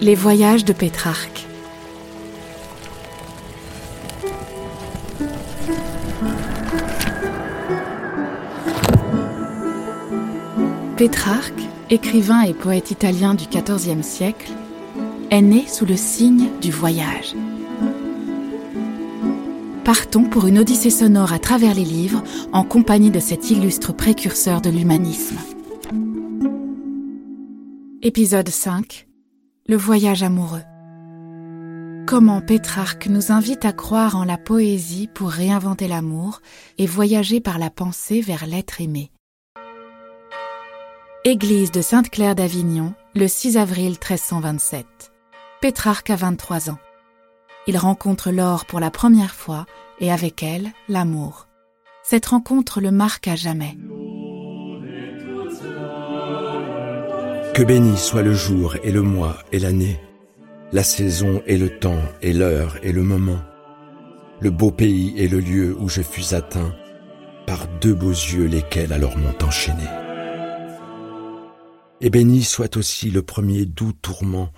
Les voyages de Pétrarque. Pétrarque, écrivain et poète italien du XIVe siècle, est né sous le signe du voyage. Partons pour une odyssée sonore à travers les livres en compagnie de cet illustre précurseur de l'humanisme. Épisode 5 Le voyage amoureux. Comment Pétrarque nous invite à croire en la poésie pour réinventer l'amour et voyager par la pensée vers l'être aimé. Église de Sainte-Claire d'Avignon, le 6 avril 1327. Pétrarque a 23 ans. Il rencontre Laure pour la première fois et avec elle l'amour. Cette rencontre le marque à jamais. Que béni soit le jour et le mois et l'année, la saison et le temps et l'heure et le moment, le beau pays et le lieu où je fus atteint par deux beaux yeux lesquels alors m'ont enchaîné. Et béni soit aussi le premier doux tourment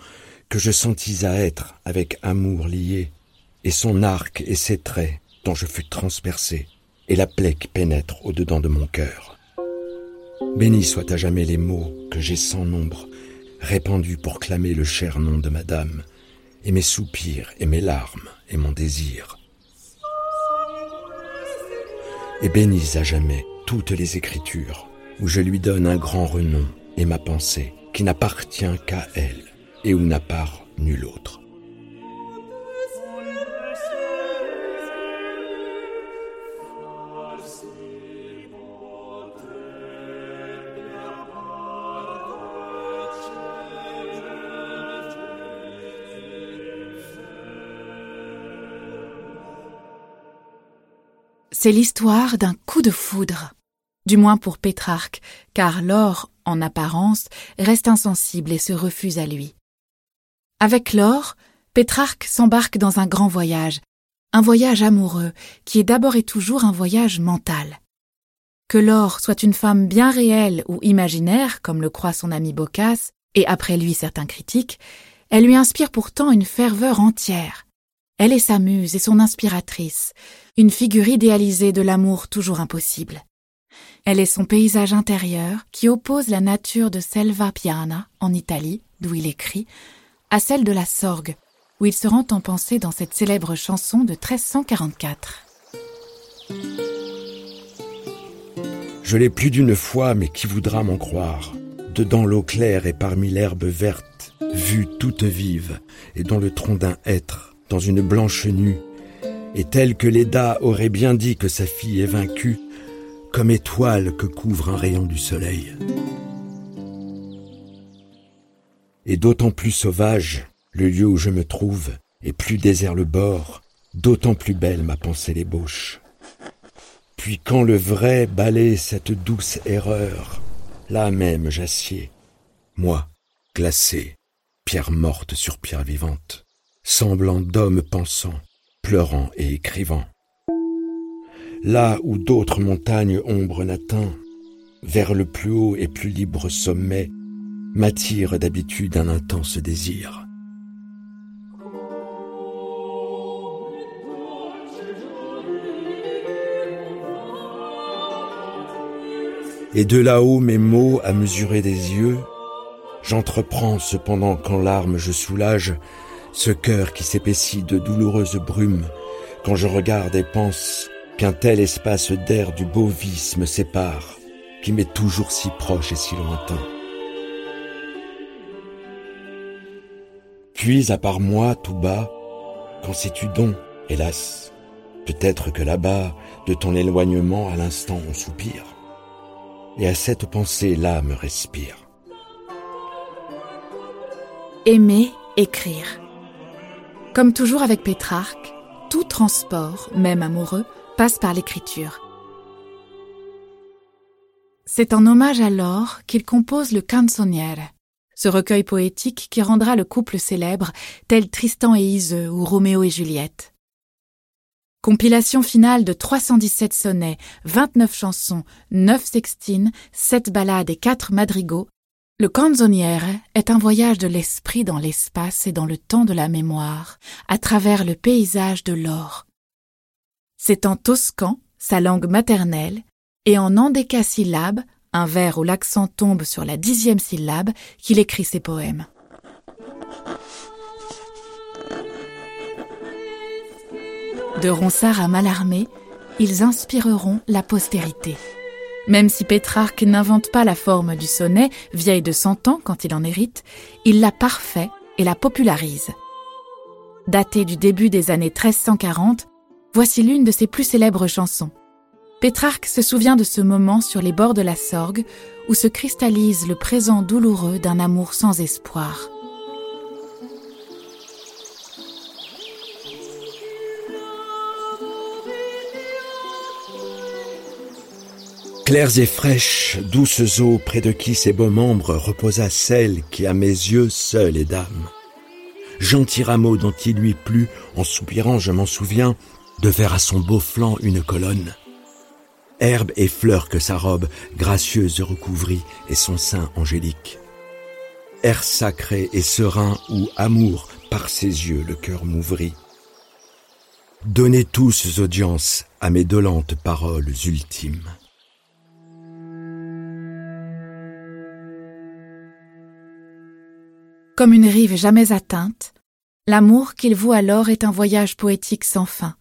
que je sentis à être avec amour lié, et son arc et ses traits dont je fus transpercé, et la plaie qui pénètre au-dedans de mon cœur. Béni soit à jamais les mots que j'ai sans nombre répandus pour clamer le cher nom de madame, et mes soupirs et mes larmes et mon désir. Et bénis à jamais toutes les écritures, où je lui donne un grand renom et ma pensée, qui n'appartient qu'à elle, et où n'a part nul autre. C'est l'histoire d'un coup de foudre. Du moins pour Pétrarque, car Laure, en apparence, reste insensible et se refuse à lui. Avec Laure, Pétrarque s'embarque dans un grand voyage, un voyage amoureux, qui est d'abord et toujours un voyage mental. Que Laure soit une femme bien réelle ou imaginaire, comme le croit son ami Boccace, et après lui certains critiques, elle lui inspire pourtant une ferveur entière. Elle est sa muse et son inspiratrice, une figure idéalisée de l'amour toujours impossible. Elle est son paysage intérieur qui oppose la nature de Selva Piana, en Italie, d'où il écrit, à celle de la Sorgue, où il se rend en pensée dans cette célèbre chanson de 1344. Je l'ai plus d'une fois, mais qui voudra m'en croire? Dedans l'eau claire et parmi l'herbe verte, vue toute vive, et dans le tronc d'un hêtre, dans une blanche nue, et telle que Leda aurait bien dit que sa fille est vaincue, comme étoile que couvre un rayon du soleil. Et d'autant plus sauvage le lieu où je me trouve, et plus désert le bord, d'autant plus belle ma pensée l'ébauche. Puis quand le vrai balaie cette douce erreur, là même j'assieds, moi, glacé, pierre morte sur pierre vivante semblant d'hommes pensant, pleurant et écrivant. Là où d'autres montagnes ombres n'atteint, vers le plus haut et plus libre sommet, m'attire d'habitude un intense désir. Et de là-haut mes mots à mesurer des yeux, j'entreprends cependant qu'en larmes je soulage ce cœur qui s'épaissit de douloureuses brumes, quand je regarde et pense qu'un tel espace d'air du beau vice me sépare, qui m'est toujours si proche et si lointain. Puis, à part moi, tout bas, qu'en sais-tu donc, hélas? Peut-être que là-bas, de ton éloignement, à l'instant on soupire. Et à cette pensée l'âme respire. Aimer, écrire. Comme toujours avec Pétrarque, tout transport, même amoureux, passe par l'écriture. C'est en hommage à Laure qu'il compose le Canzoniere, ce recueil poétique qui rendra le couple célèbre, tel Tristan et Iseux ou Roméo et Juliette. Compilation finale de 317 sonnets, 29 chansons, 9 sextines, 7 ballades et 4 madrigaux, Le canzoniere est un voyage de l'esprit dans l'espace et dans le temps de la mémoire, à travers le paysage de l'or. C'est en toscan, sa langue maternelle, et en endécasyllabe, un vers où l'accent tombe sur la dixième syllabe, qu'il écrit ses poèmes. De Ronsard à Mallarmé, ils inspireront la postérité. Même si Pétrarque n'invente pas la forme du sonnet, vieille de cent ans quand il en hérite, il la parfait et la popularise. Datée du début des années 1340, voici l'une de ses plus célèbres chansons. Pétrarque se souvient de ce moment sur les bords de la Sorgue où se cristallise le présent douloureux d'un amour sans espoir. Claires et fraîches, douces eaux, près de qui ses beaux membres reposa celle qui à mes yeux seule est dame. Gentil rameau dont il lui plut, en soupirant je m'en souviens, de faire à son beau flanc une colonne. Herbe et fleurs que sa robe gracieuse recouvrit et son sein angélique. Air sacré et serein où amour par ses yeux le cœur m'ouvrit. Donnez tous audience à mes dolentes paroles ultimes. Comme une rive jamais atteinte, l'amour qu'il voue alors est un voyage poétique sans fin.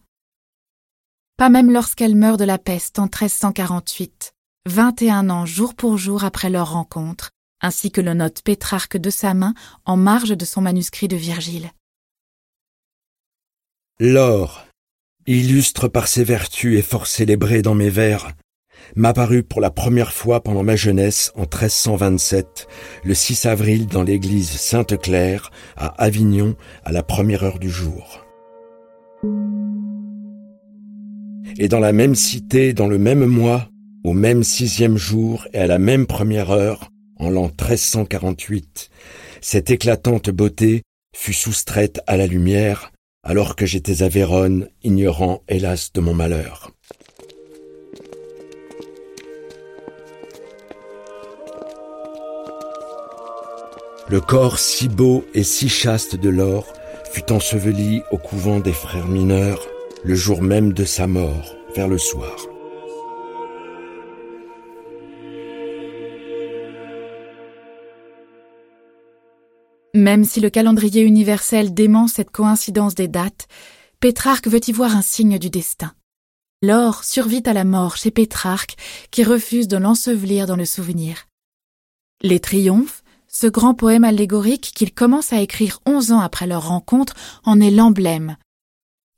Pas même lorsqu'elle meurt de la peste en 1348, 21 ans jour pour jour après leur rencontre, ainsi que le note Pétrarque de sa main en marge de son manuscrit de Virgile. L'or, illustre par ses vertus et fort célébré dans mes vers, m'apparut pour la première fois pendant ma jeunesse en 1327, le 6 avril dans l'église Sainte-Claire, à Avignon, à la première heure du jour. Et dans la même cité, dans le même mois, au même sixième jour et à la même première heure, en l'an 1348, cette éclatante beauté fut soustraite à la lumière, alors que j'étais à Vérone, ignorant hélas de mon malheur. Le corps si beau et si chaste de l'or fut enseveli au couvent des frères mineurs le jour même de sa mort, vers le soir. Même si le calendrier universel dément cette coïncidence des dates, Pétrarque veut y voir un signe du destin. L'or survit à la mort chez Pétrarque, qui refuse de l'ensevelir dans le souvenir. Les triomphes, ce grand poème allégorique qu'il commence à écrire onze ans après leur rencontre en est l'emblème.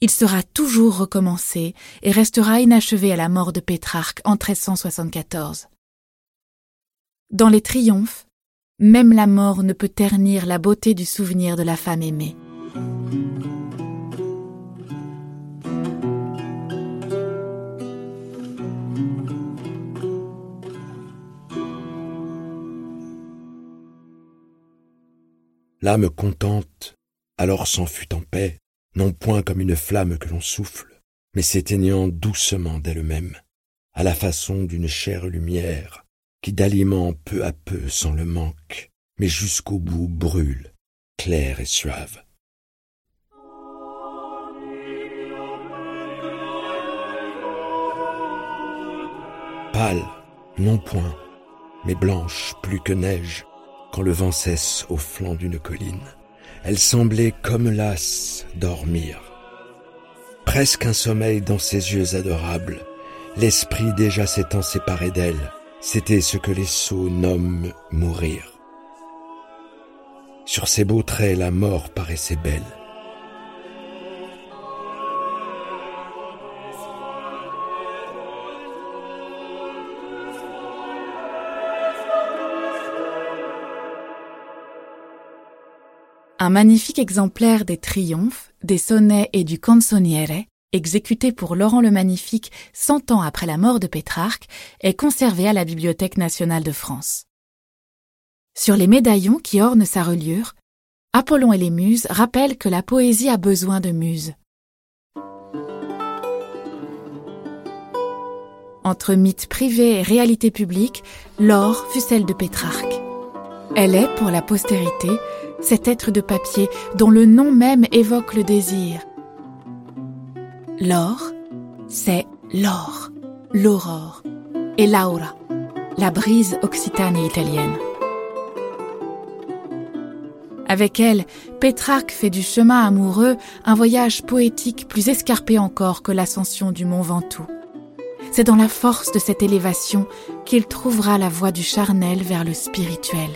Il sera toujours recommencé et restera inachevé à la mort de Pétrarque en 1374. Dans les triomphes, même la mort ne peut ternir la beauté du souvenir de la femme aimée. L'âme contente alors s'en fut en paix, non point comme une flamme que l'on souffle, mais s'éteignant doucement d'elle-même, à la façon d'une chère lumière, qui d'aliment peu à peu sans le manque, mais jusqu'au bout brûle, claire et suave. Pâle, non point, mais blanche plus que neige, quand le vent cesse au flanc d'une colline. Elle semblait comme lasse dormir. Presque un sommeil dans ses yeux adorables. L'esprit déjà s'étant séparé d'elle, c'était ce que les sots nomment mourir. Sur ses beaux traits, la mort paraissait belle. Un magnifique exemplaire des triomphes, des sonnets et du canzoniere, exécuté pour Laurent le Magnifique cent ans après la mort de Pétrarque, est conservé à la Bibliothèque nationale de France. Sur les médaillons qui ornent sa reliure, Apollon et les Muses rappellent que la poésie a besoin de muses. Entre mythe privé et réalité publique, l'or fut celle de Pétrarque. Elle est, pour la postérité, cet être de papier dont le nom même évoque le désir. L'or, c'est l'or, l'aurore, et l'aura, la brise occitane et italienne. Avec elle, Pétrarque fait du chemin amoureux un voyage poétique plus escarpé encore que l'ascension du mont Ventoux. C'est dans la force de cette élévation qu'il trouvera la voie du charnel vers le spirituel.